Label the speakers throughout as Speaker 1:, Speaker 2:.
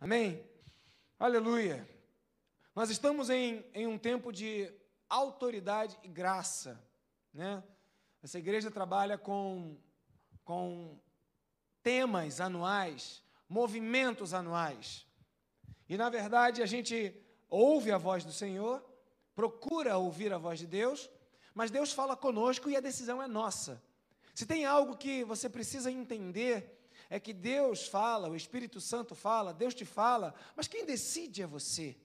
Speaker 1: Amém? Aleluia. Nós estamos em, em um tempo de autoridade e graça. Né? Essa igreja trabalha com, com temas anuais, movimentos anuais. E, na verdade, a gente ouve a voz do Senhor, procura ouvir a voz de Deus, mas Deus fala conosco e a decisão é nossa. Se tem algo que você precisa entender, é que Deus fala, o Espírito Santo fala, Deus te fala, mas quem decide é você.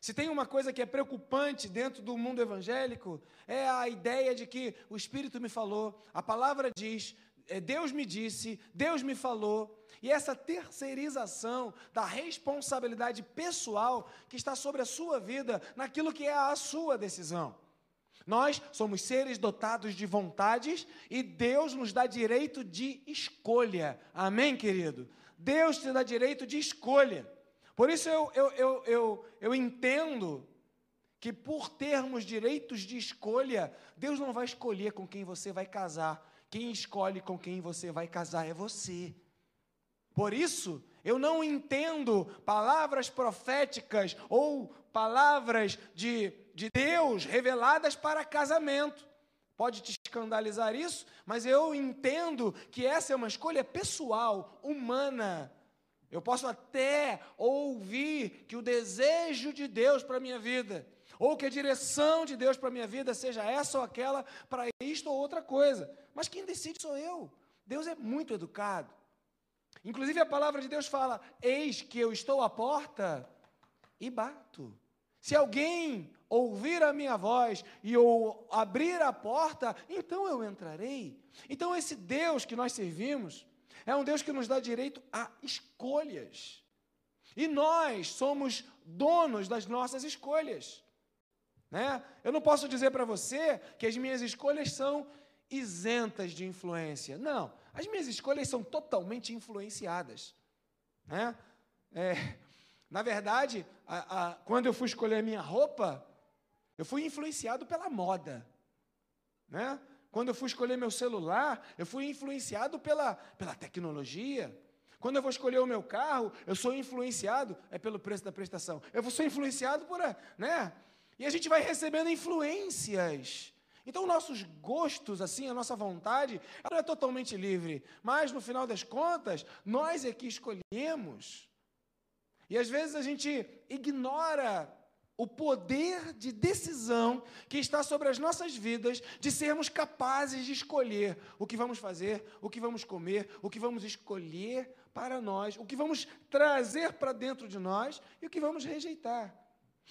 Speaker 1: Se tem uma coisa que é preocupante dentro do mundo evangélico, é a ideia de que o Espírito me falou, a palavra diz, é, Deus me disse, Deus me falou, e essa terceirização da responsabilidade pessoal que está sobre a sua vida, naquilo que é a sua decisão. Nós somos seres dotados de vontades e Deus nos dá direito de escolha. Amém, querido? Deus te dá direito de escolha. Por isso eu, eu, eu, eu, eu entendo que por termos direitos de escolha, Deus não vai escolher com quem você vai casar. Quem escolhe com quem você vai casar é você. Por isso, eu não entendo palavras proféticas ou palavras de, de Deus reveladas para casamento. Pode te escandalizar isso, mas eu entendo que essa é uma escolha pessoal, humana. Eu posso até ouvir que o desejo de Deus para a minha vida, ou que a direção de Deus para a minha vida seja essa ou aquela, para isto ou outra coisa. Mas quem decide sou eu. Deus é muito educado. Inclusive a palavra de Deus fala: Eis que eu estou à porta e bato. Se alguém ouvir a minha voz e eu abrir a porta, então eu entrarei. Então esse Deus que nós servimos é um Deus que nos dá direito a escolhas. E nós somos donos das nossas escolhas. Né? Eu não posso dizer para você que as minhas escolhas são isentas de influência. Não, as minhas escolhas são totalmente influenciadas. Né? É, na verdade, a, a, quando eu fui escolher a minha roupa, eu fui influenciado pela moda. Né? Quando eu fui escolher meu celular, eu fui influenciado pela, pela tecnologia. Quando eu vou escolher o meu carro, eu sou influenciado é pelo preço da prestação. Eu sou influenciado por, né? E a gente vai recebendo influências então, nossos gostos, assim, a nossa vontade, ela não é totalmente livre, mas no final das contas, nós é que escolhemos. E às vezes a gente ignora o poder de decisão que está sobre as nossas vidas, de sermos capazes de escolher o que vamos fazer, o que vamos comer, o que vamos escolher para nós, o que vamos trazer para dentro de nós e o que vamos rejeitar.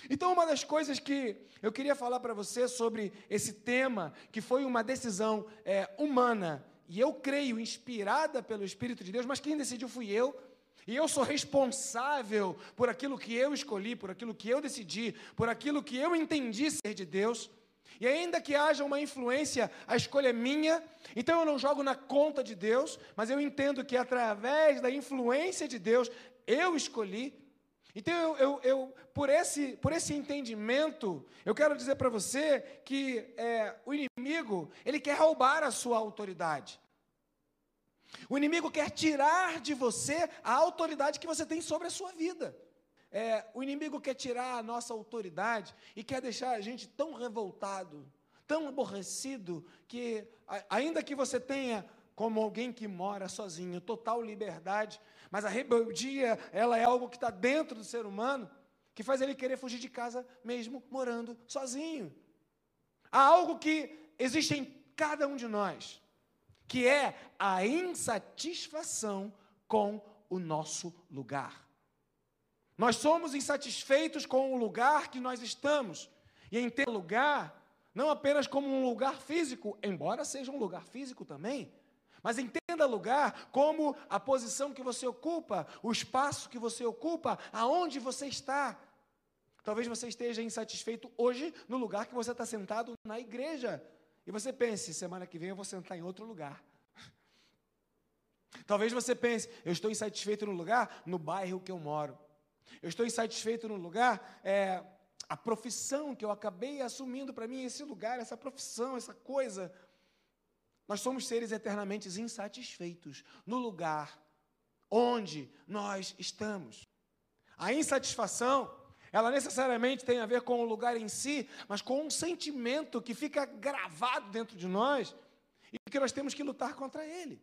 Speaker 1: Então, uma das coisas que eu queria falar para você sobre esse tema, que foi uma decisão é, humana, e eu creio inspirada pelo Espírito de Deus, mas quem decidiu fui eu, e eu sou responsável por aquilo que eu escolhi, por aquilo que eu decidi, por aquilo que eu entendi ser de Deus. E ainda que haja uma influência, a escolha é minha, então eu não jogo na conta de Deus, mas eu entendo que através da influência de Deus, eu escolhi, então, eu, eu, eu, por, esse, por esse entendimento, eu quero dizer para você que é, o inimigo, ele quer roubar a sua autoridade. O inimigo quer tirar de você a autoridade que você tem sobre a sua vida. É, o inimigo quer tirar a nossa autoridade e quer deixar a gente tão revoltado, tão aborrecido, que ainda que você tenha, como alguém que mora sozinho, total liberdade, mas a rebeldia, ela é algo que está dentro do ser humano, que faz ele querer fugir de casa mesmo morando sozinho. Há algo que existe em cada um de nós, que é a insatisfação com o nosso lugar. Nós somos insatisfeitos com o lugar que nós estamos. E em ter lugar, não apenas como um lugar físico, embora seja um lugar físico também, mas entenda lugar como a posição que você ocupa, o espaço que você ocupa, aonde você está. Talvez você esteja insatisfeito hoje no lugar que você está sentado na igreja. E você pense, semana que vem eu vou sentar em outro lugar. Talvez você pense, eu estou insatisfeito no lugar, no bairro que eu moro. Eu estou insatisfeito no lugar, é, a profissão que eu acabei assumindo para mim, esse lugar, essa profissão, essa coisa. Nós somos seres eternamente insatisfeitos no lugar onde nós estamos. A insatisfação, ela necessariamente tem a ver com o lugar em si, mas com um sentimento que fica gravado dentro de nós e que nós temos que lutar contra ele.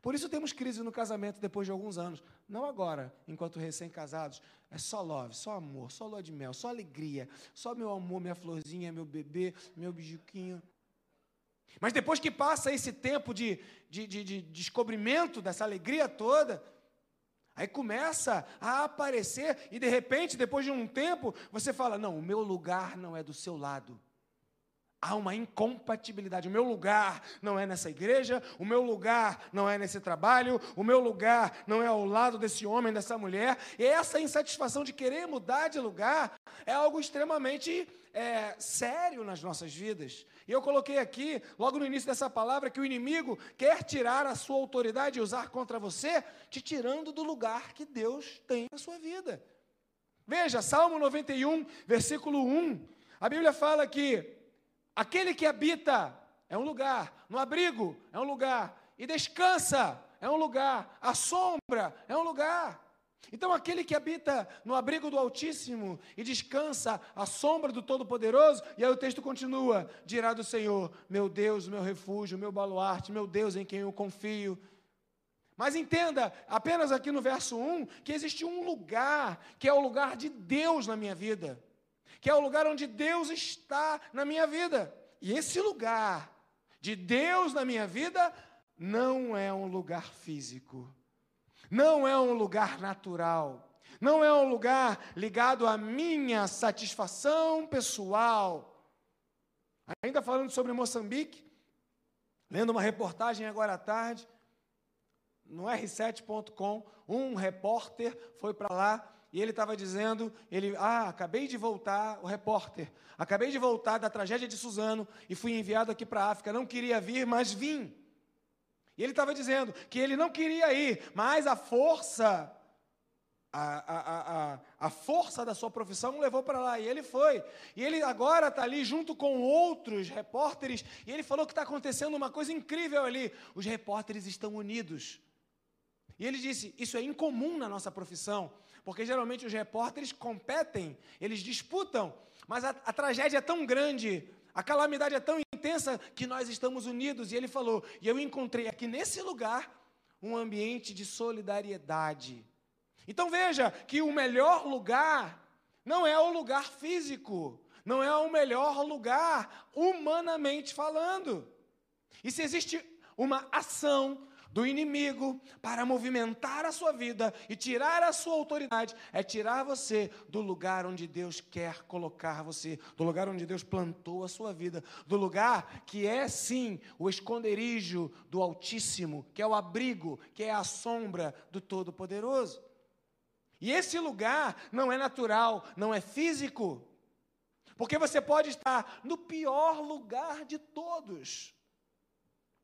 Speaker 1: Por isso temos crise no casamento depois de alguns anos. Não agora, enquanto recém-casados. É só love, só amor, só lua de mel, só alegria, só meu amor, minha florzinha, meu bebê, meu bijuquinho. Mas depois que passa esse tempo de, de, de, de descobrimento dessa alegria toda, Aí começa a aparecer, e de repente, depois de um tempo, você fala: Não, o meu lugar não é do seu lado. Há uma incompatibilidade. O meu lugar não é nessa igreja, o meu lugar não é nesse trabalho, o meu lugar não é ao lado desse homem, dessa mulher. E essa insatisfação de querer mudar de lugar é algo extremamente é, sério nas nossas vidas. E eu coloquei aqui, logo no início dessa palavra, que o inimigo quer tirar a sua autoridade e usar contra você, te tirando do lugar que Deus tem na sua vida. Veja, Salmo 91, versículo 1. A Bíblia fala que Aquele que habita é um lugar, no abrigo é um lugar, e descansa é um lugar, a sombra é um lugar. Então, aquele que habita no abrigo do Altíssimo e descansa à sombra do Todo-Poderoso, e aí o texto continua: dirá do Senhor, meu Deus, meu refúgio, meu baluarte, meu Deus em quem eu confio. Mas entenda, apenas aqui no verso 1, que existe um lugar, que é o lugar de Deus na minha vida que é o lugar onde Deus está na minha vida. E esse lugar de Deus na minha vida não é um lugar físico, não é um lugar natural, não é um lugar ligado à minha satisfação pessoal. Ainda falando sobre Moçambique, lendo uma reportagem agora à tarde, no r7.com, um repórter foi para lá e ele estava dizendo, ele, ah, acabei de voltar, o repórter, acabei de voltar da tragédia de Suzano e fui enviado aqui para a África, não queria vir, mas vim. E ele estava dizendo que ele não queria ir, mas a força, a, a, a, a força da sua profissão o levou para lá, e ele foi. E ele agora está ali junto com outros repórteres, e ele falou que está acontecendo uma coisa incrível ali, os repórteres estão unidos. E ele disse, isso é incomum na nossa profissão, porque geralmente os repórteres competem, eles disputam, mas a, a tragédia é tão grande, a calamidade é tão intensa que nós estamos unidos. E ele falou: e eu encontrei aqui nesse lugar um ambiente de solidariedade. Então veja que o melhor lugar não é o lugar físico, não é o melhor lugar humanamente falando. E se existe uma ação do inimigo para movimentar a sua vida e tirar a sua autoridade, é tirar você do lugar onde Deus quer colocar você, do lugar onde Deus plantou a sua vida, do lugar que é sim o esconderijo do Altíssimo, que é o abrigo, que é a sombra do Todo-Poderoso. E esse lugar não é natural, não é físico. Porque você pode estar no pior lugar de todos.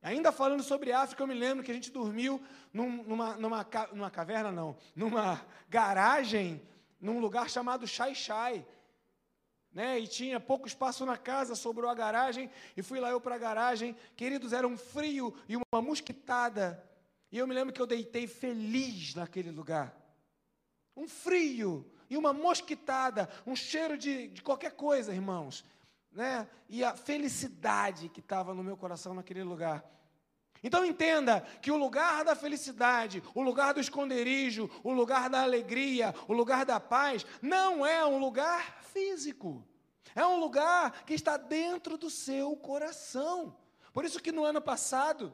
Speaker 1: Ainda falando sobre África, eu me lembro que a gente dormiu num, numa, numa, numa caverna, não, numa garagem, num lugar chamado Chai Chai. Né? E tinha pouco espaço na casa, sobrou a garagem, e fui lá eu para a garagem. Queridos, era um frio e uma mosquitada. E eu me lembro que eu deitei feliz naquele lugar. Um frio e uma mosquitada, um cheiro de, de qualquer coisa, irmãos né? e a felicidade que estava no meu coração naquele lugar. Então entenda que o lugar da felicidade, o lugar do esconderijo, o lugar da alegria, o lugar da paz, não é um lugar físico. É um lugar que está dentro do seu coração. Por isso que no ano passado,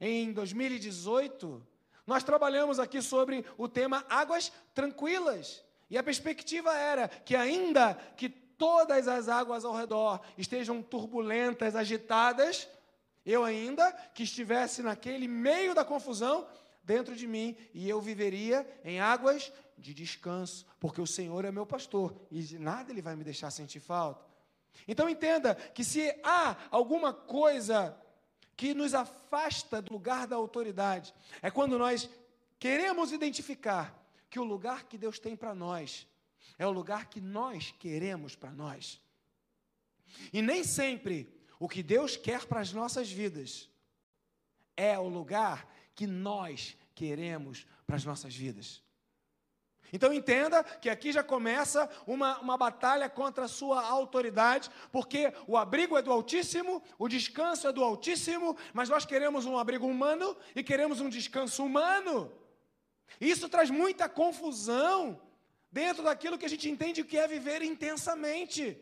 Speaker 1: em 2018, nós trabalhamos aqui sobre o tema águas tranquilas. E a perspectiva era que ainda que todas as águas ao redor estejam turbulentas, agitadas, eu ainda que estivesse naquele meio da confusão, dentro de mim, e eu viveria em águas de descanso, porque o Senhor é meu pastor e de nada ele vai me deixar sentir falta. Então entenda que se há alguma coisa que nos afasta do lugar da autoridade, é quando nós queremos identificar que o lugar que Deus tem para nós é o lugar que nós queremos para nós. E nem sempre o que Deus quer para as nossas vidas é o lugar que nós queremos para as nossas vidas. Então entenda que aqui já começa uma, uma batalha contra a sua autoridade, porque o abrigo é do Altíssimo, o descanso é do Altíssimo, mas nós queremos um abrigo humano e queremos um descanso humano. Isso traz muita confusão dentro daquilo que a gente entende que é viver intensamente.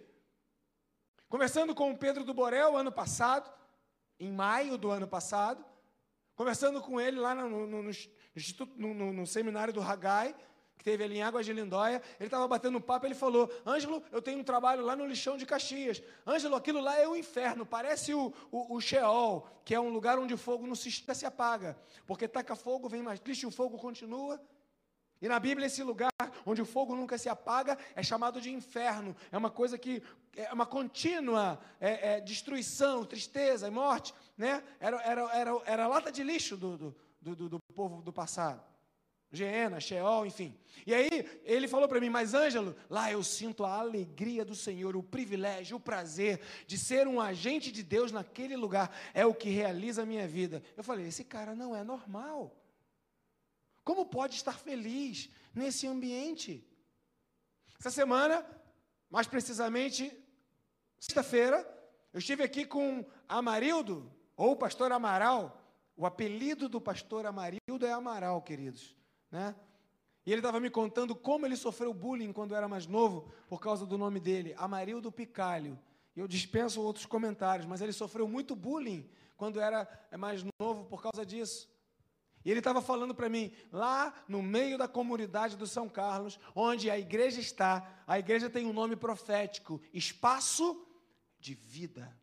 Speaker 1: Conversando com o Pedro do Borel ano passado, em maio do ano passado, conversando com ele lá no, no, no, no, no seminário do Hagai, que teve ali em Águas de Lindóia, ele estava batendo um papo, ele falou, Ângelo, eu tenho um trabalho lá no lixão de Caxias. Ângelo, aquilo lá é o inferno, parece o, o, o Sheol, que é um lugar onde o fogo não se, se apaga, porque taca fogo, vem mais triste, o fogo continua. E na Bíblia, esse lugar onde o fogo nunca se apaga é chamado de inferno. É uma coisa que é uma contínua é, é, destruição, tristeza e morte. Né? Era, era, era, era a lata de lixo do, do, do, do povo do passado. Geena, Sheol, enfim. E aí ele falou para mim, mas Ângelo, lá eu sinto a alegria do Senhor, o privilégio, o prazer de ser um agente de Deus naquele lugar, é o que realiza a minha vida. Eu falei, esse cara não é normal. Como pode estar feliz nesse ambiente? Essa semana, mais precisamente, sexta-feira, eu estive aqui com Amarildo, ou pastor Amaral. O apelido do pastor Amarildo é Amaral, queridos né? E ele estava me contando como ele sofreu bullying quando era mais novo, por causa do nome dele, Amarildo Picalho. E eu dispenso outros comentários, mas ele sofreu muito bullying quando era mais novo por causa disso. E ele estava falando para mim, lá no meio da comunidade do São Carlos, onde a igreja está, a igreja tem um nome profético: Espaço de Vida.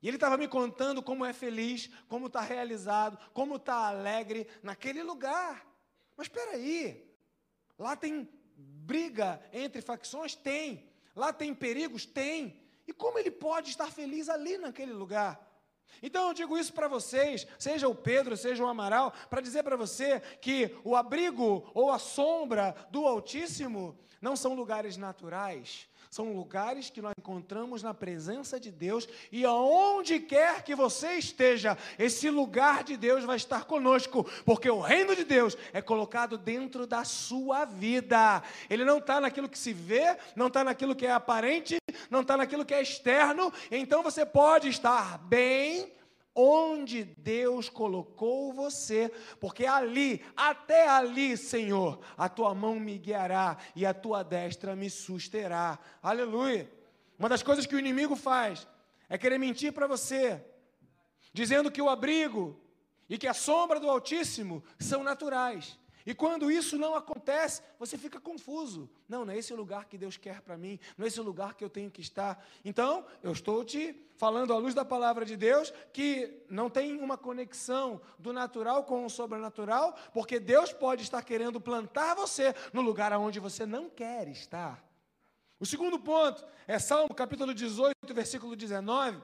Speaker 1: E ele estava me contando como é feliz, como está realizado, como está alegre naquele lugar. Mas espera aí, lá tem briga entre facções? Tem. Lá tem perigos? Tem. E como ele pode estar feliz ali naquele lugar? Então eu digo isso para vocês, seja o Pedro, seja o Amaral, para dizer para você que o abrigo ou a sombra do Altíssimo não são lugares naturais, são lugares que nós encontramos na presença de Deus e aonde quer que você esteja, esse lugar de Deus vai estar conosco, porque o reino de Deus é colocado dentro da sua vida. Ele não está naquilo que se vê, não está naquilo que é aparente, não está naquilo que é externo. Então você pode estar bem onde Deus colocou você, porque ali, até ali, Senhor, a tua mão me guiará e a tua destra me susterá. Aleluia. Uma das coisas que o inimigo faz é querer mentir para você, dizendo que o abrigo e que a sombra do Altíssimo são naturais. E quando isso não acontece, você fica confuso. Não, não é esse o lugar que Deus quer para mim, não é esse o lugar que eu tenho que estar. Então, eu estou te falando à luz da palavra de Deus que não tem uma conexão do natural com o sobrenatural, porque Deus pode estar querendo plantar você no lugar onde você não quer estar. O segundo ponto é Salmo capítulo 18, versículo 19.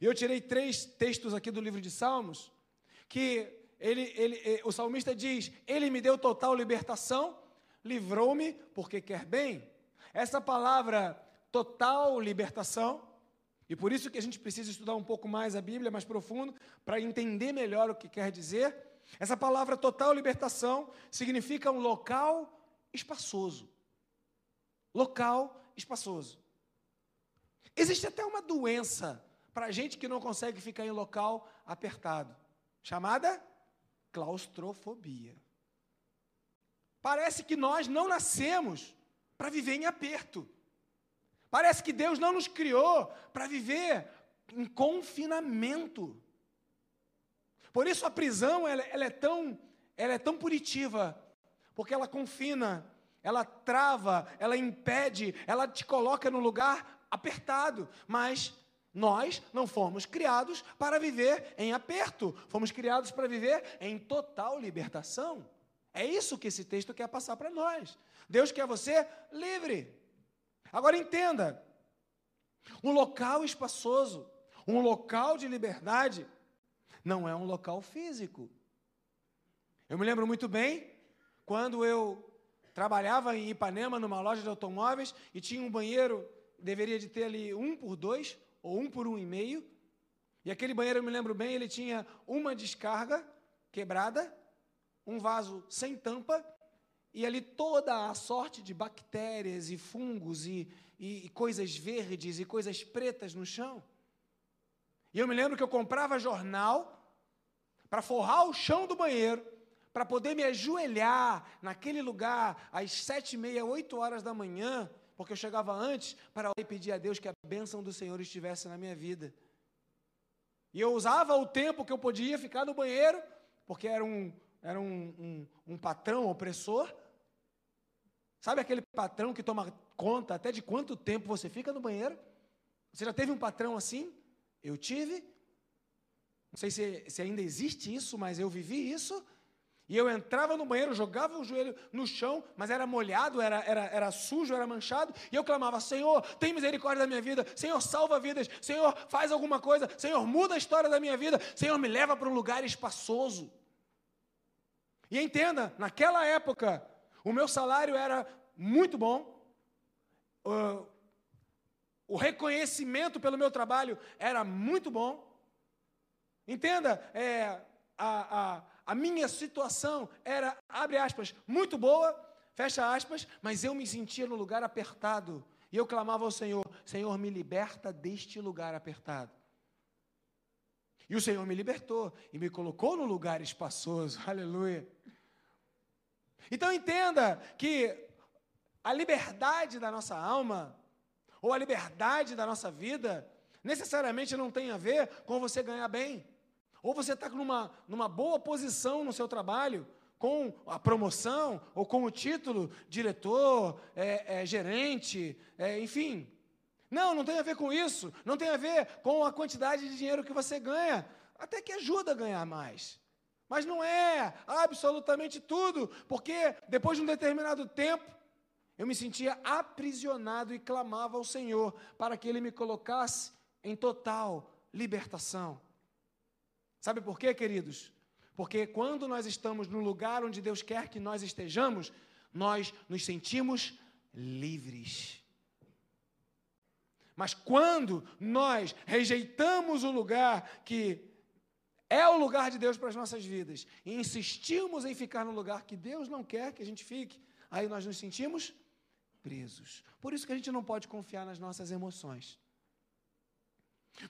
Speaker 1: Eu tirei três textos aqui do livro de Salmos que ele, ele, eh, o salmista diz: Ele me deu total libertação, livrou-me porque quer bem. Essa palavra total libertação, e por isso que a gente precisa estudar um pouco mais a Bíblia, mais profundo, para entender melhor o que quer dizer. Essa palavra total libertação significa um local espaçoso. Local espaçoso. Existe até uma doença para gente que não consegue ficar em local apertado, chamada claustrofobia. Parece que nós não nascemos para viver em aperto. Parece que Deus não nos criou para viver em confinamento. Por isso a prisão ela, ela, é tão, ela é tão punitiva, porque ela confina, ela trava, ela impede, ela te coloca no lugar apertado. Mas nós não fomos criados para viver em aperto, fomos criados para viver em total libertação. É isso que esse texto quer passar para nós. Deus quer você livre. Agora entenda: um local espaçoso, um local de liberdade, não é um local físico. Eu me lembro muito bem quando eu trabalhava em Ipanema, numa loja de automóveis, e tinha um banheiro, deveria de ter ali um por dois, ou um por um e meio. E aquele banheiro, eu me lembro bem, ele tinha uma descarga quebrada, um vaso sem tampa e ali toda a sorte de bactérias e fungos e, e, e coisas verdes e coisas pretas no chão. E eu me lembro que eu comprava jornal para forrar o chão do banheiro, para poder me ajoelhar naquele lugar às sete e meia, oito horas da manhã, porque eu chegava antes para pedir a Deus que a bênção do Senhor estivesse na minha vida. E eu usava o tempo que eu podia ficar no banheiro, porque era um, era um, um, um patrão opressor. Sabe aquele patrão que toma conta até de quanto tempo você fica no banheiro? Você já teve um patrão assim? Eu tive. Não sei se, se ainda existe isso, mas eu vivi isso. E eu entrava no banheiro, jogava o joelho no chão, mas era molhado, era, era, era sujo, era manchado, e eu clamava: Senhor, tem misericórdia da minha vida, Senhor, salva vidas, Senhor, faz alguma coisa, Senhor, muda a história da minha vida, Senhor, me leva para um lugar espaçoso. E entenda, naquela época, o meu salário era muito bom, o reconhecimento pelo meu trabalho era muito bom. Entenda, é, a, a a minha situação era, abre aspas, muito boa, fecha aspas, mas eu me sentia no lugar apertado. E eu clamava ao Senhor: Senhor, me liberta deste lugar apertado. E o Senhor me libertou e me colocou no lugar espaçoso. Aleluia. Então entenda que a liberdade da nossa alma, ou a liberdade da nossa vida, necessariamente não tem a ver com você ganhar bem. Ou você está numa, numa boa posição no seu trabalho, com a promoção, ou com o título diretor, é, é, gerente, é, enfim. Não, não tem a ver com isso. Não tem a ver com a quantidade de dinheiro que você ganha. Até que ajuda a ganhar mais. Mas não é absolutamente tudo, porque depois de um determinado tempo, eu me sentia aprisionado e clamava ao Senhor para que Ele me colocasse em total libertação. Sabe por quê, queridos? Porque quando nós estamos no lugar onde Deus quer que nós estejamos, nós nos sentimos livres. Mas quando nós rejeitamos o lugar que é o lugar de Deus para as nossas vidas e insistimos em ficar no lugar que Deus não quer que a gente fique, aí nós nos sentimos presos. Por isso que a gente não pode confiar nas nossas emoções.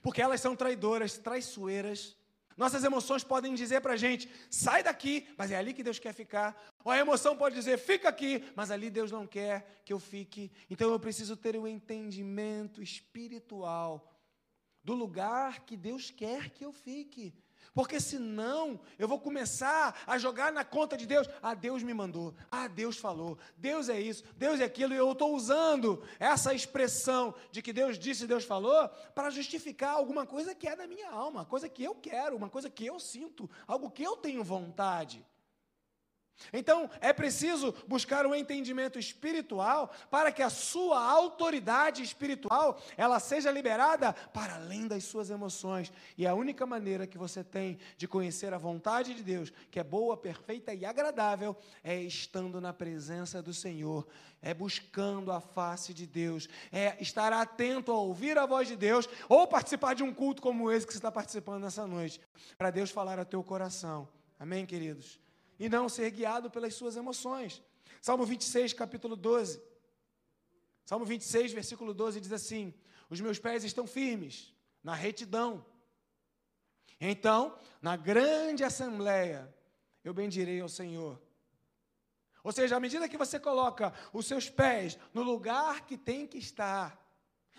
Speaker 1: Porque elas são traidoras, traiçoeiras nossas emoções podem dizer para a gente, sai daqui, mas é ali que Deus quer ficar. Ou a emoção pode dizer, fica aqui, mas ali Deus não quer que eu fique. Então eu preciso ter o um entendimento espiritual do lugar que Deus quer que eu fique. Porque senão eu vou começar a jogar na conta de Deus. Ah, Deus me mandou. Ah, Deus falou. Deus é isso, Deus é aquilo. E eu estou usando essa expressão de que Deus disse, Deus falou, para justificar alguma coisa que é da minha alma, coisa que eu quero, uma coisa que eu sinto, algo que eu tenho vontade. Então, é preciso buscar um entendimento espiritual para que a sua autoridade espiritual, ela seja liberada para além das suas emoções. E a única maneira que você tem de conhecer a vontade de Deus, que é boa, perfeita e agradável, é estando na presença do Senhor, é buscando a face de Deus, é estar atento a ouvir a voz de Deus ou participar de um culto como esse que você está participando nessa noite, para Deus falar ao teu coração. Amém, queridos? E não ser guiado pelas suas emoções. Salmo 26, capítulo 12. Salmo 26, versículo 12 diz assim: Os meus pés estão firmes na retidão. Então, na grande assembleia, eu bendirei ao Senhor. Ou seja, à medida que você coloca os seus pés no lugar que tem que estar,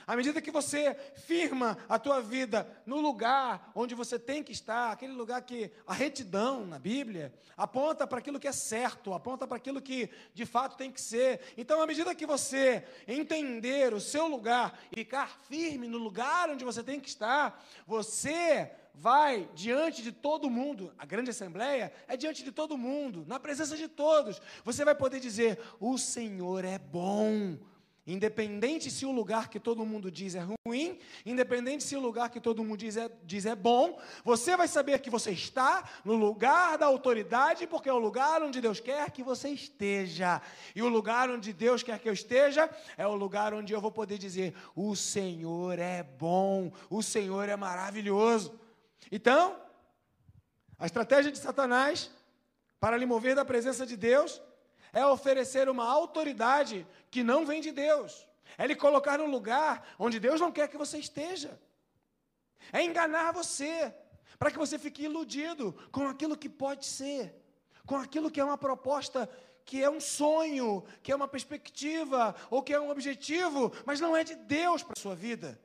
Speaker 1: à medida que você firma a tua vida no lugar onde você tem que estar, aquele lugar que a retidão na Bíblia aponta para aquilo que é certo, aponta para aquilo que de fato tem que ser. Então, à medida que você entender o seu lugar e ficar firme no lugar onde você tem que estar, você vai diante de todo mundo, a grande assembleia é diante de todo mundo, na presença de todos. Você vai poder dizer: "O Senhor é bom". Independente se o lugar que todo mundo diz é ruim, independente se o lugar que todo mundo diz é, diz é bom, você vai saber que você está no lugar da autoridade, porque é o lugar onde Deus quer que você esteja. E o lugar onde Deus quer que eu esteja é o lugar onde eu vou poder dizer: o Senhor é bom, o Senhor é maravilhoso. Então, a estratégia de Satanás para lhe mover da presença de Deus é oferecer uma autoridade que não vem de Deus. É lhe colocar no lugar onde Deus não quer que você esteja. É enganar você, para que você fique iludido com aquilo que pode ser, com aquilo que é uma proposta, que é um sonho, que é uma perspectiva, ou que é um objetivo, mas não é de Deus para a sua vida.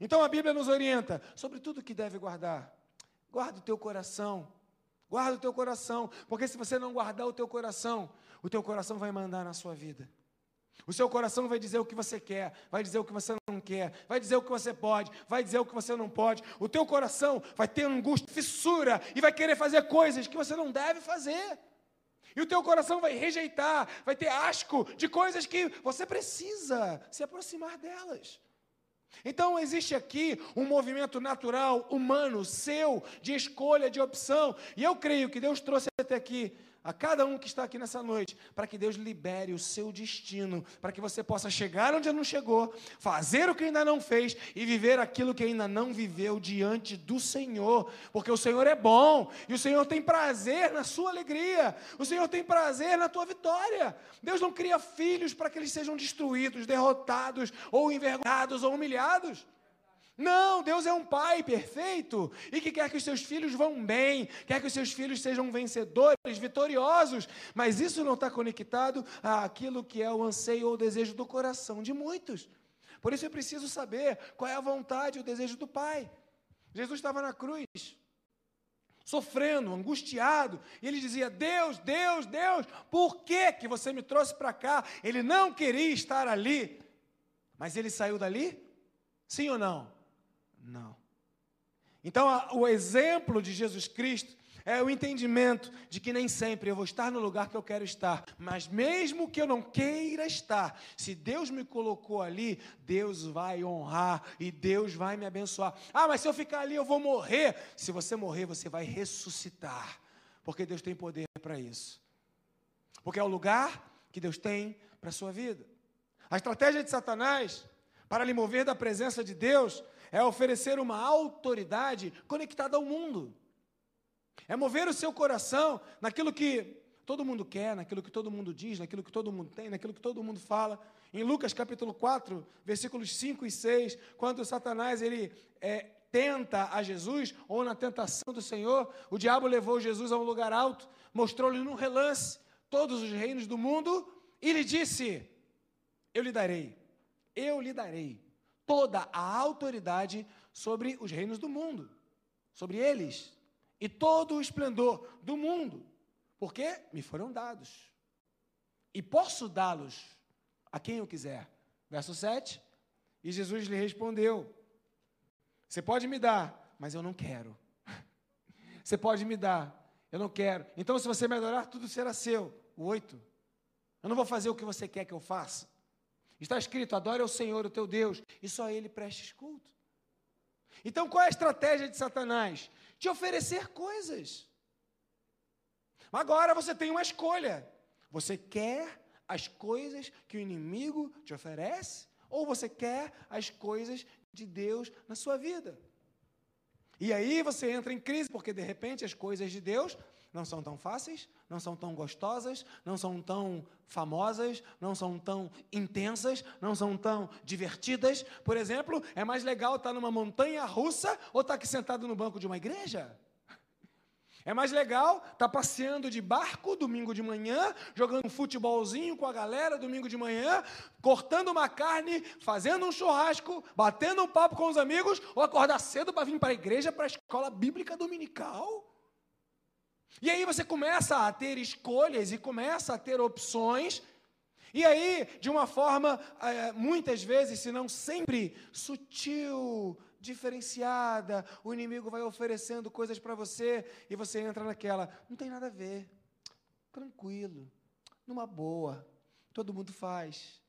Speaker 1: Então a Bíblia nos orienta sobre tudo que deve guardar. Guarda o teu coração. Guarda o teu coração, porque se você não guardar o teu coração, o teu coração vai mandar na sua vida. O seu coração vai dizer o que você quer, vai dizer o que você não quer, vai dizer o que você pode, vai dizer o que você não pode. O teu coração vai ter angústia, fissura e vai querer fazer coisas que você não deve fazer. E o teu coração vai rejeitar, vai ter asco de coisas que você precisa se aproximar delas. Então existe aqui um movimento natural, humano, seu, de escolha, de opção. E eu creio que Deus trouxe até aqui a cada um que está aqui nessa noite, para que Deus libere o seu destino, para que você possa chegar onde não chegou, fazer o que ainda não fez e viver aquilo que ainda não viveu diante do Senhor, porque o Senhor é bom e o Senhor tem prazer na sua alegria, o Senhor tem prazer na tua vitória. Deus não cria filhos para que eles sejam destruídos, derrotados, ou envergonhados, ou humilhados. Não, Deus é um pai perfeito e que quer que os seus filhos vão bem, quer que os seus filhos sejam vencedores, vitoriosos, mas isso não está conectado àquilo que é o anseio ou o desejo do coração de muitos. Por isso é preciso saber qual é a vontade e o desejo do Pai. Jesus estava na cruz, sofrendo, angustiado, e ele dizia: Deus, Deus, Deus, por que, que você me trouxe para cá? Ele não queria estar ali, mas ele saiu dali? Sim ou não? Não. Então, o exemplo de Jesus Cristo é o entendimento de que nem sempre eu vou estar no lugar que eu quero estar, mas mesmo que eu não queira estar, se Deus me colocou ali, Deus vai honrar e Deus vai me abençoar. Ah, mas se eu ficar ali eu vou morrer. Se você morrer, você vai ressuscitar, porque Deus tem poder para isso. Porque é o lugar que Deus tem para a sua vida. A estratégia de Satanás para lhe mover da presença de Deus é oferecer uma autoridade conectada ao mundo. É mover o seu coração naquilo que todo mundo quer, naquilo que todo mundo diz, naquilo que todo mundo tem, naquilo que todo mundo fala. Em Lucas capítulo 4, versículos 5 e 6, quando Satanás ele é, tenta a Jesus, ou na tentação do Senhor, o diabo levou Jesus a um lugar alto, mostrou-lhe num relance todos os reinos do mundo e lhe disse: Eu lhe darei, eu lhe darei toda a autoridade sobre os reinos do mundo, sobre eles, e todo o esplendor do mundo, porque me foram dados. E posso dá-los a quem eu quiser. Verso 7. E Jesus lhe respondeu: Você pode me dar, mas eu não quero. Você pode me dar, eu não quero. Então, se você me adorar, tudo será seu. O 8. Eu não vou fazer o que você quer que eu faça. Está escrito: adore ao Senhor, o teu Deus, e só Ele prestes culto. Então, qual é a estratégia de Satanás? Te oferecer coisas. Agora você tem uma escolha. Você quer as coisas que o inimigo te oferece? Ou você quer as coisas de Deus na sua vida? E aí você entra em crise, porque de repente as coisas de Deus não são tão fáceis, não são tão gostosas, não são tão famosas, não são tão intensas, não são tão divertidas. Por exemplo, é mais legal estar numa montanha russa ou estar aqui sentado no banco de uma igreja? É mais legal estar passeando de barco domingo de manhã, jogando um futebolzinho com a galera domingo de manhã, cortando uma carne, fazendo um churrasco, batendo um papo com os amigos, ou acordar cedo para vir para a igreja, para a escola bíblica dominical? E aí você começa a ter escolhas e começa a ter opções. E aí, de uma forma, é, muitas vezes, se não sempre, sutil, diferenciada, o inimigo vai oferecendo coisas para você e você entra naquela, não tem nada a ver, tranquilo, numa boa, todo mundo faz.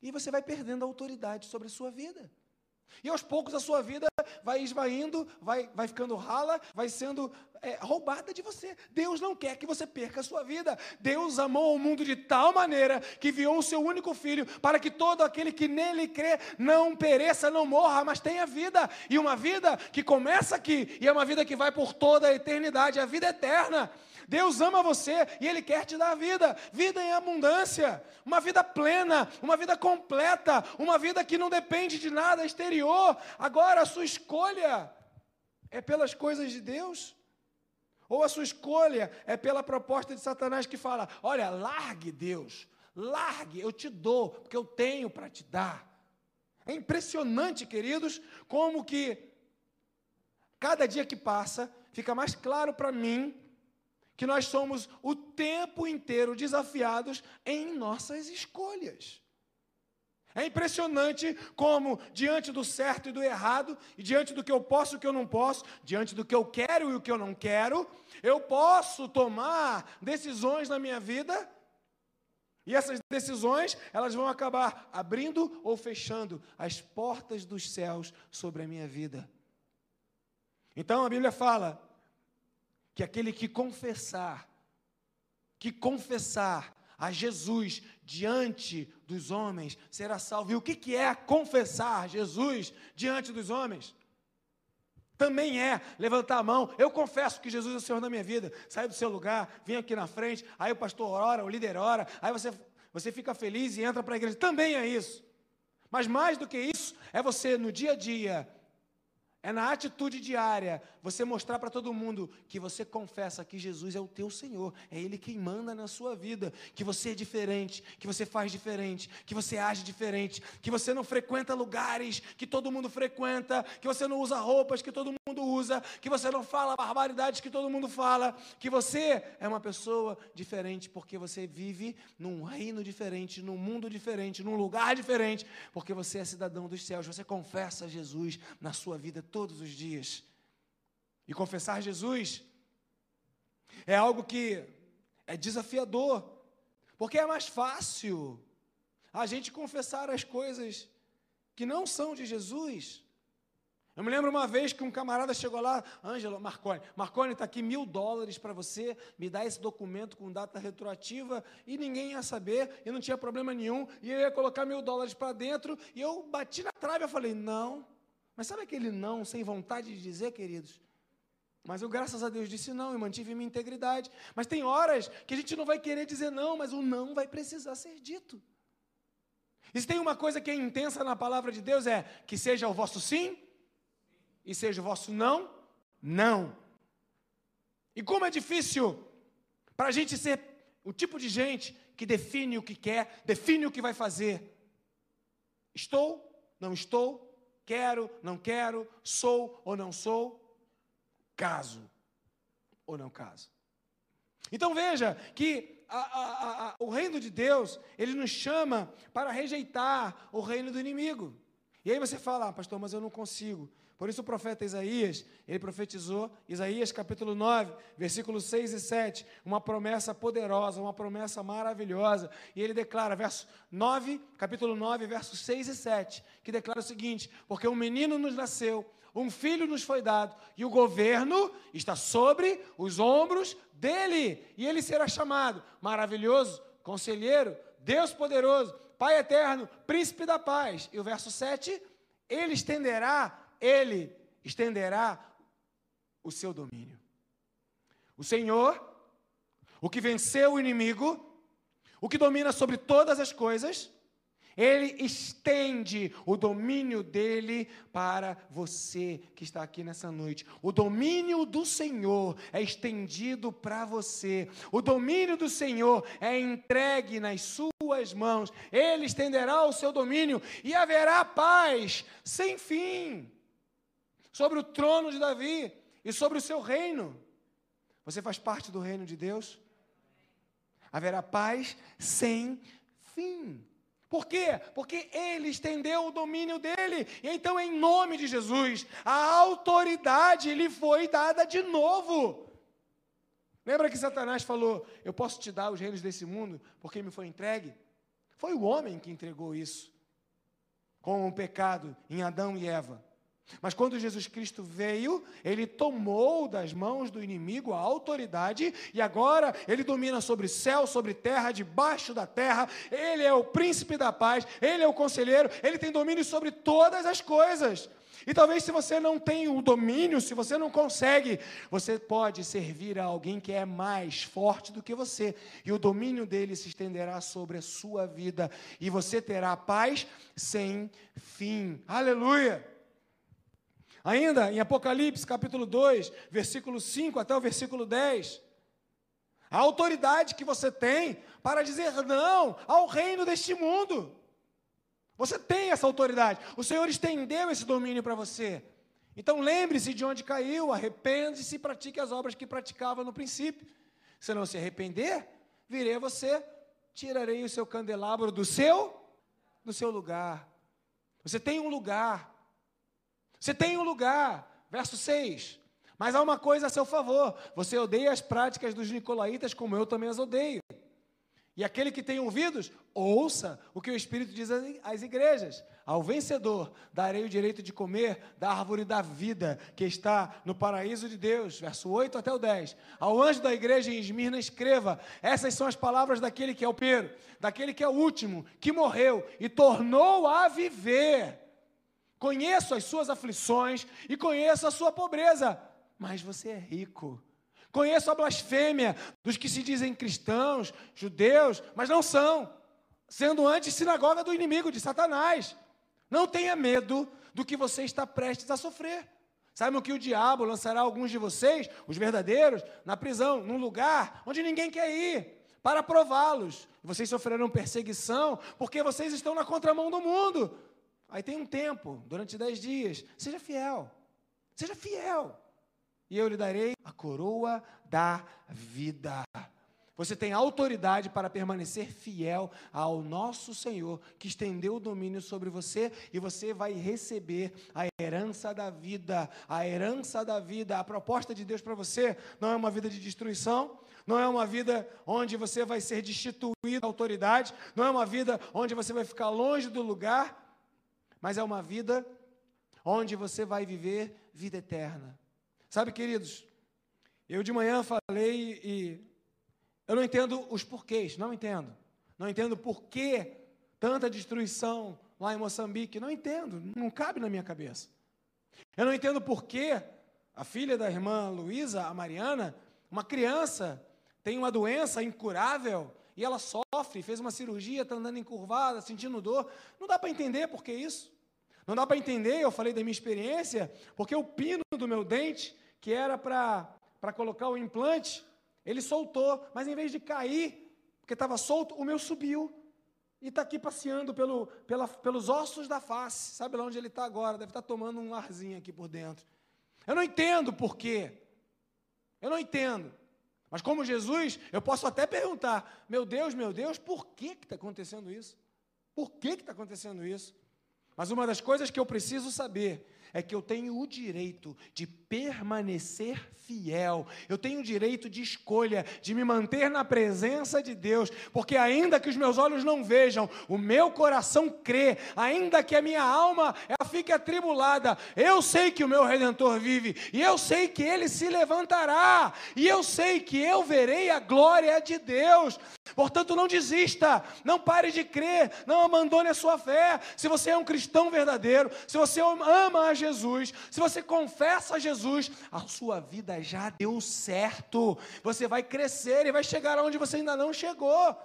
Speaker 1: E você vai perdendo a autoridade sobre a sua vida. E aos poucos a sua vida vai esvaindo, vai, vai ficando rala, vai sendo é, roubada de você. Deus não quer que você perca a sua vida. Deus amou o mundo de tal maneira que enviou o seu único filho para que todo aquele que nele crê não pereça, não morra, mas tenha vida. E uma vida que começa aqui e é uma vida que vai por toda a eternidade, a vida eterna. Deus ama você e Ele quer te dar vida, vida em abundância, uma vida plena, uma vida completa, uma vida que não depende de nada exterior. Agora a sua escolha é pelas coisas de Deus? Ou a sua escolha é pela proposta de Satanás que fala: olha, largue Deus, largue, eu te dou, porque eu tenho para te dar. É impressionante, queridos, como que cada dia que passa fica mais claro para mim que nós somos o tempo inteiro desafiados em nossas escolhas. É impressionante como, diante do certo e do errado, e diante do que eu posso e o que eu não posso, diante do que eu quero e o que eu não quero, eu posso tomar decisões na minha vida, e essas decisões, elas vão acabar abrindo ou fechando as portas dos céus sobre a minha vida. Então a Bíblia fala que aquele que confessar, que confessar a Jesus diante dos homens será salvo. E o que é confessar Jesus diante dos homens? Também é levantar a mão. Eu confesso que Jesus é o Senhor da minha vida. Sai do seu lugar, vem aqui na frente. Aí o pastor ora, o líder ora. Aí você, você fica feliz e entra para a igreja. Também é isso. Mas mais do que isso, é você no dia a dia é na atitude diária você mostrar para todo mundo que você confessa que Jesus é o teu Senhor, é Ele quem manda na sua vida, que você é diferente, que você faz diferente, que você age diferente, que você não frequenta lugares que todo mundo frequenta, que você não usa roupas que todo mundo usa, que você não fala barbaridades que todo mundo fala, que você é uma pessoa diferente porque você vive num reino diferente, num mundo diferente, num lugar diferente, porque você é cidadão dos céus, você confessa Jesus na sua vida todos os dias. E confessar Jesus é algo que é desafiador, porque é mais fácil a gente confessar as coisas que não são de Jesus. Eu me lembro uma vez que um camarada chegou lá, Ângelo, Marconi, Marconi, está aqui mil dólares para você, me dá esse documento com data retroativa, e ninguém ia saber, e não tinha problema nenhum, e eu ia colocar mil dólares para dentro, e eu bati na trave, eu falei, não, mas sabe aquele não sem vontade de dizer, queridos? Mas eu, graças a Deus, disse não e mantive minha integridade. Mas tem horas que a gente não vai querer dizer não, mas o não vai precisar ser dito. E se tem uma coisa que é intensa na palavra de Deus é que seja o vosso sim e seja o vosso não, não. E como é difícil para a gente ser o tipo de gente que define o que quer, define o que vai fazer. Estou, não estou, Quero, não quero, sou ou não sou, caso ou não caso. Então veja que a, a, a, o reino de Deus, ele nos chama para rejeitar o reino do inimigo. E aí você fala, ah, pastor, mas eu não consigo. Por isso o profeta Isaías, ele profetizou, Isaías capítulo 9, versículos 6 e 7, uma promessa poderosa, uma promessa maravilhosa. E ele declara, verso 9, capítulo 9, versos 6 e 7, que declara o seguinte: Porque um menino nos nasceu, um filho nos foi dado, e o governo está sobre os ombros dele, e ele será chamado maravilhoso, conselheiro, Deus poderoso, Pai eterno, príncipe da paz. E o verso 7, ele estenderá ele estenderá o seu domínio. O Senhor, o que venceu o inimigo, o que domina sobre todas as coisas, ele estende o domínio dele para você que está aqui nessa noite. O domínio do Senhor é estendido para você. O domínio do Senhor é entregue nas suas mãos. Ele estenderá o seu domínio e haverá paz sem fim sobre o trono de Davi e sobre o seu reino. Você faz parte do reino de Deus? Haverá paz sem fim. Por quê? Porque ele estendeu o domínio dele. E então, em nome de Jesus, a autoridade lhe foi dada de novo. Lembra que Satanás falou: Eu posso te dar os reinos desse mundo porque me foi entregue? Foi o homem que entregou isso com o pecado em Adão e Eva. Mas quando Jesus Cristo veio, ele tomou das mãos do inimigo a autoridade e agora ele domina sobre céu, sobre terra, debaixo da terra. Ele é o príncipe da paz, ele é o conselheiro, ele tem domínio sobre todas as coisas. E talvez se você não tem o domínio, se você não consegue, você pode servir a alguém que é mais forte do que você, e o domínio dele se estenderá sobre a sua vida, e você terá paz sem fim. Aleluia! Ainda em Apocalipse capítulo 2, versículo 5 até o versículo 10. A autoridade que você tem para dizer não ao reino deste mundo. Você tem essa autoridade. O Senhor estendeu esse domínio para você. Então lembre-se de onde caiu, arrepende-se e pratique as obras que praticava no princípio. Se não se arrepender, virei a você, tirarei o seu candelabro do seu do seu lugar. Você tem um lugar você tem um lugar, verso 6. Mas há uma coisa a seu favor: você odeia as práticas dos nicolaítas, como eu também as odeio. E aquele que tem ouvidos, ouça o que o Espírito diz às igrejas. Ao vencedor darei o direito de comer da árvore da vida que está no paraíso de Deus. Verso 8 até o 10. Ao anjo da igreja em Esmirna, escreva: Essas são as palavras daquele que é o primeiro, daquele que é o último, que morreu e tornou a viver. Conheço as suas aflições e conheço a sua pobreza, mas você é rico. Conheço a blasfêmia dos que se dizem cristãos, judeus, mas não são, sendo antes sinagoga do inimigo, de Satanás. Não tenha medo do que você está prestes a sofrer. Saibam que o diabo lançará alguns de vocês, os verdadeiros, na prisão, num lugar onde ninguém quer ir, para prová-los. Vocês sofrerão perseguição, porque vocês estão na contramão do mundo. Aí tem um tempo, durante dez dias. Seja fiel. Seja fiel. E eu lhe darei a coroa da vida. Você tem autoridade para permanecer fiel ao nosso Senhor, que estendeu o domínio sobre você, e você vai receber a herança da vida. A herança da vida. A proposta de Deus para você não é uma vida de destruição, não é uma vida onde você vai ser destituído da autoridade, não é uma vida onde você vai ficar longe do lugar mas é uma vida onde você vai viver vida eterna. Sabe, queridos, eu de manhã falei e eu não entendo os porquês, não entendo. Não entendo por que tanta destruição lá em Moçambique, não entendo, não cabe na minha cabeça. Eu não entendo por que a filha da irmã Luísa, a Mariana, uma criança, tem uma doença incurável e ela sofre, fez uma cirurgia, está andando encurvada, sentindo dor. Não dá para entender por que isso. Não dá para entender, eu falei da minha experiência, porque o pino do meu dente, que era para colocar o implante, ele soltou, mas em vez de cair, porque estava solto, o meu subiu. E está aqui passeando pelo, pela, pelos ossos da face. Sabe lá onde ele está agora? Deve estar tá tomando um arzinho aqui por dentro. Eu não entendo por quê. Eu não entendo. Mas como Jesus, eu posso até perguntar: meu Deus, meu Deus, por que está acontecendo isso? Por que está acontecendo isso? Mas uma das coisas que eu preciso saber é que eu tenho o direito de permanecer fiel, eu tenho o direito de escolha, de me manter na presença de Deus, porque ainda que os meus olhos não vejam, o meu coração crê, ainda que a minha alma fique atribulada, eu sei que o meu redentor vive, e eu sei que ele se levantará, e eu sei que eu verei a glória de Deus. Portanto, não desista, não pare de crer, não abandone a sua fé. Se você é um cristão verdadeiro, se você ama a Jesus, se você confessa a Jesus, a sua vida já deu certo. Você vai crescer e vai chegar aonde você ainda não chegou.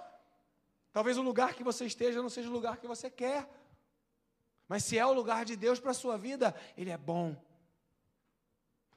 Speaker 1: Talvez o lugar que você esteja não seja o lugar que você quer. Mas se é o lugar de Deus para a sua vida, Ele é bom.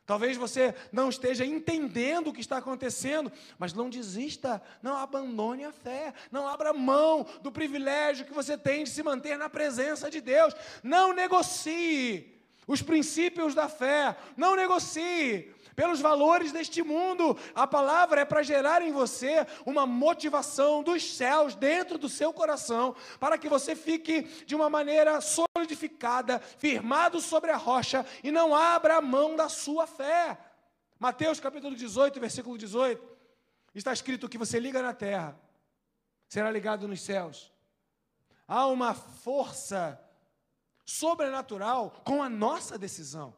Speaker 1: Talvez você não esteja entendendo o que está acontecendo, mas não desista, não abandone a fé, não abra mão do privilégio que você tem de se manter na presença de Deus, não negocie os princípios da fé, não negocie pelos valores deste mundo. A palavra é para gerar em você uma motivação dos céus dentro do seu coração, para que você fique de uma maneira solidificada, firmado sobre a rocha e não abra mão da sua fé. Mateus capítulo 18, versículo 18, está escrito que você liga na terra, será ligado nos céus. Há uma força sobrenatural com a nossa decisão.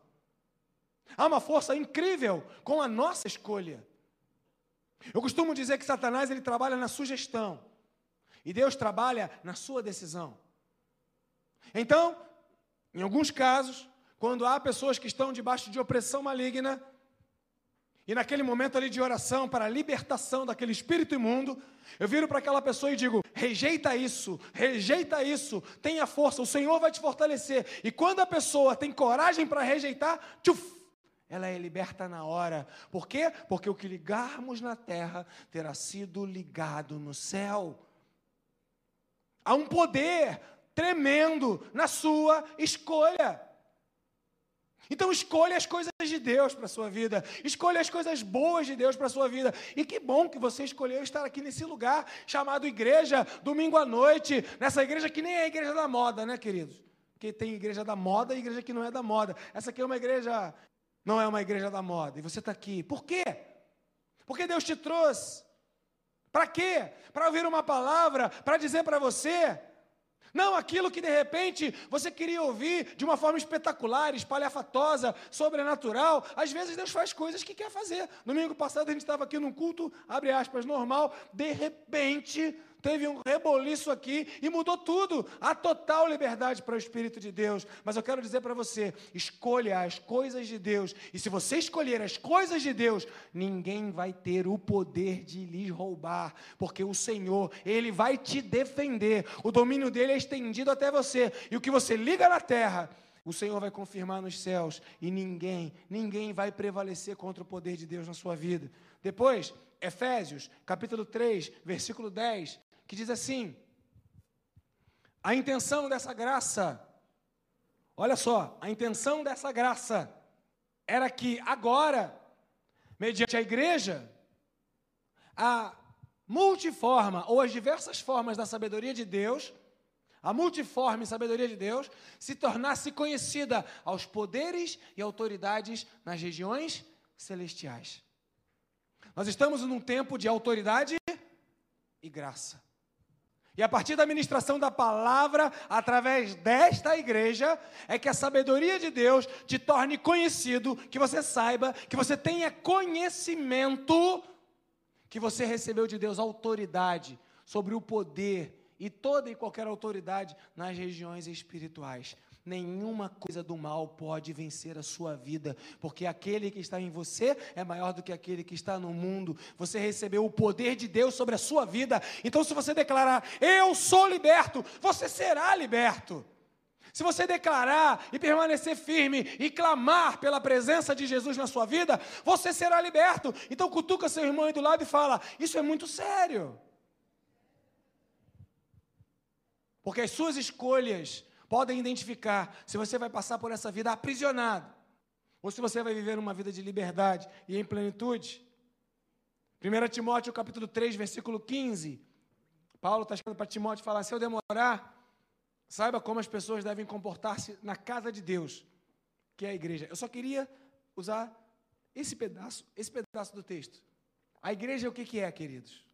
Speaker 1: Há uma força incrível com a nossa escolha. Eu costumo dizer que Satanás ele trabalha na sugestão e Deus trabalha na sua decisão. Então, em alguns casos, quando há pessoas que estão debaixo de opressão maligna, e naquele momento ali de oração para a libertação daquele espírito imundo, eu viro para aquela pessoa e digo: rejeita isso, rejeita isso, tenha força, o Senhor vai te fortalecer. E quando a pessoa tem coragem para rejeitar, tchuf, ela é liberta na hora. Por quê? Porque o que ligarmos na terra terá sido ligado no céu. Há um poder tremendo na sua escolha. Então escolha as coisas de Deus para a sua vida, escolha as coisas boas de Deus para a sua vida. E que bom que você escolheu estar aqui nesse lugar chamado igreja, domingo à noite, nessa igreja que nem é a igreja da moda, né, queridos? Porque tem igreja da moda e igreja que não é da moda. Essa aqui é uma igreja não é uma igreja da moda. E você está aqui. Por quê? Porque Deus te trouxe. Para quê? Para ouvir uma palavra, para dizer para você. Não aquilo que de repente você queria ouvir de uma forma espetacular, espalhafatosa, sobrenatural. Às vezes Deus faz coisas que quer fazer. Domingo passado a gente estava aqui num culto, abre aspas, normal. De repente teve um reboliço aqui e mudou tudo. Há total liberdade para o Espírito de Deus. Mas eu quero dizer para você: escolha as coisas de Deus. E se você escolher as coisas de Deus, ninguém vai ter o poder de lhes roubar. Porque o Senhor, Ele vai te defender. O domínio dele é estendido até você. E o que você liga na terra. O Senhor vai confirmar nos céus e ninguém, ninguém vai prevalecer contra o poder de Deus na sua vida. Depois, Efésios, capítulo 3, versículo 10, que diz assim: a intenção dessa graça, olha só, a intenção dessa graça era que agora, mediante a igreja, a multiforma ou as diversas formas da sabedoria de Deus, a multiforme sabedoria de Deus, se tornasse conhecida aos poderes e autoridades nas regiões celestiais. Nós estamos num tempo de autoridade e graça. E a partir da ministração da palavra, através desta igreja, é que a sabedoria de Deus te torne conhecido, que você saiba, que você tenha conhecimento, que você recebeu de Deus autoridade sobre o poder e toda e qualquer autoridade nas regiões espirituais nenhuma coisa do mal pode vencer a sua vida, porque aquele que está em você é maior do que aquele que está no mundo. Você recebeu o poder de Deus sobre a sua vida. Então, se você declarar, eu sou liberto, você será liberto. Se você declarar e permanecer firme e clamar pela presença de Jesus na sua vida, você será liberto. Então cutuca seu irmão aí do lado e fala: Isso é muito sério. Porque as suas escolhas podem identificar se você vai passar por essa vida aprisionado ou se você vai viver uma vida de liberdade e em plenitude. 1 Timóteo capítulo 3, versículo 15. Paulo está escrevendo para Timóteo falar: se eu demorar, saiba como as pessoas devem comportar-se na casa de Deus, que é a igreja. Eu só queria usar esse pedaço, esse pedaço do texto. A igreja o que, que é, queridos?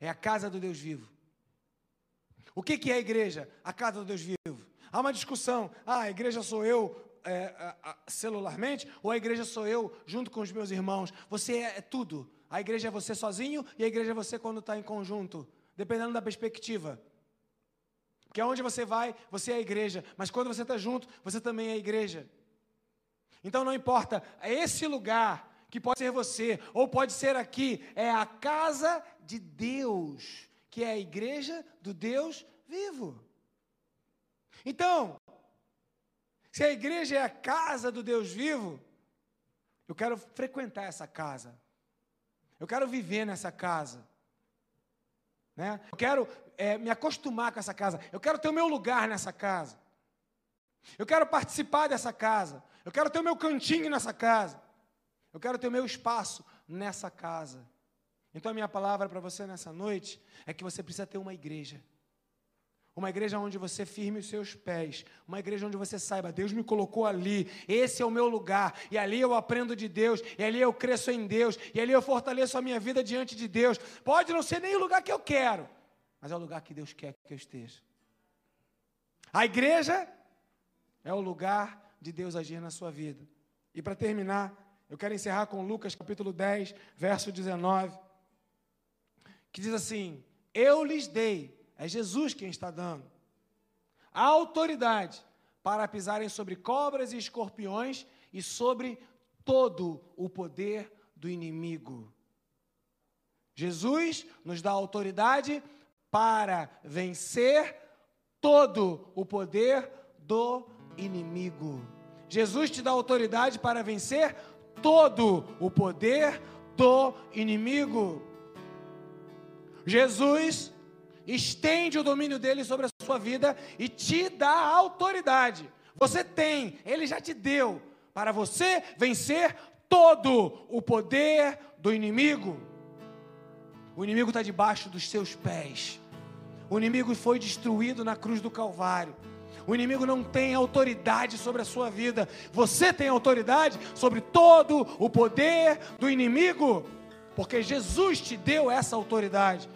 Speaker 1: É a casa do Deus vivo. O que, que é a igreja? A casa do Deus vivo. Há uma discussão. Ah, a igreja sou eu é, celularmente ou a igreja sou eu junto com os meus irmãos? Você é, é tudo. A igreja é você sozinho e a igreja é você quando está em conjunto, dependendo da perspectiva. Porque aonde você vai, você é a igreja. Mas quando você está junto, você também é a igreja. Então não importa, é esse lugar que pode ser você, ou pode ser aqui, é a casa de Deus que é a igreja do Deus vivo. Então, se a igreja é a casa do Deus vivo, eu quero frequentar essa casa. Eu quero viver nessa casa. Né? Eu quero é, me acostumar com essa casa. Eu quero ter o meu lugar nessa casa. Eu quero participar dessa casa. Eu quero ter o meu cantinho nessa casa. Eu quero ter o meu espaço nessa casa. Então a minha palavra para você nessa noite é que você precisa ter uma igreja. Uma igreja onde você firme os seus pés. Uma igreja onde você saiba, Deus me colocou ali. Esse é o meu lugar. E ali eu aprendo de Deus. E ali eu cresço em Deus. E ali eu fortaleço a minha vida diante de Deus. Pode não ser nem o lugar que eu quero, mas é o lugar que Deus quer que eu esteja. A igreja é o lugar de Deus agir na sua vida. E para terminar, eu quero encerrar com Lucas capítulo 10, verso 19, que diz assim: Eu lhes dei, é Jesus quem está dando, a autoridade para pisarem sobre cobras e escorpiões e sobre todo o poder do inimigo. Jesus nos dá autoridade para vencer todo o poder do inimigo. Jesus te dá autoridade para vencer todo o poder do inimigo. Jesus estende o domínio dele sobre a sua vida e te dá autoridade. Você tem, ele já te deu para você vencer todo o poder do inimigo. O inimigo está debaixo dos seus pés. O inimigo foi destruído na cruz do Calvário. O inimigo não tem autoridade sobre a sua vida. Você tem autoridade sobre todo o poder do inimigo, porque Jesus te deu essa autoridade.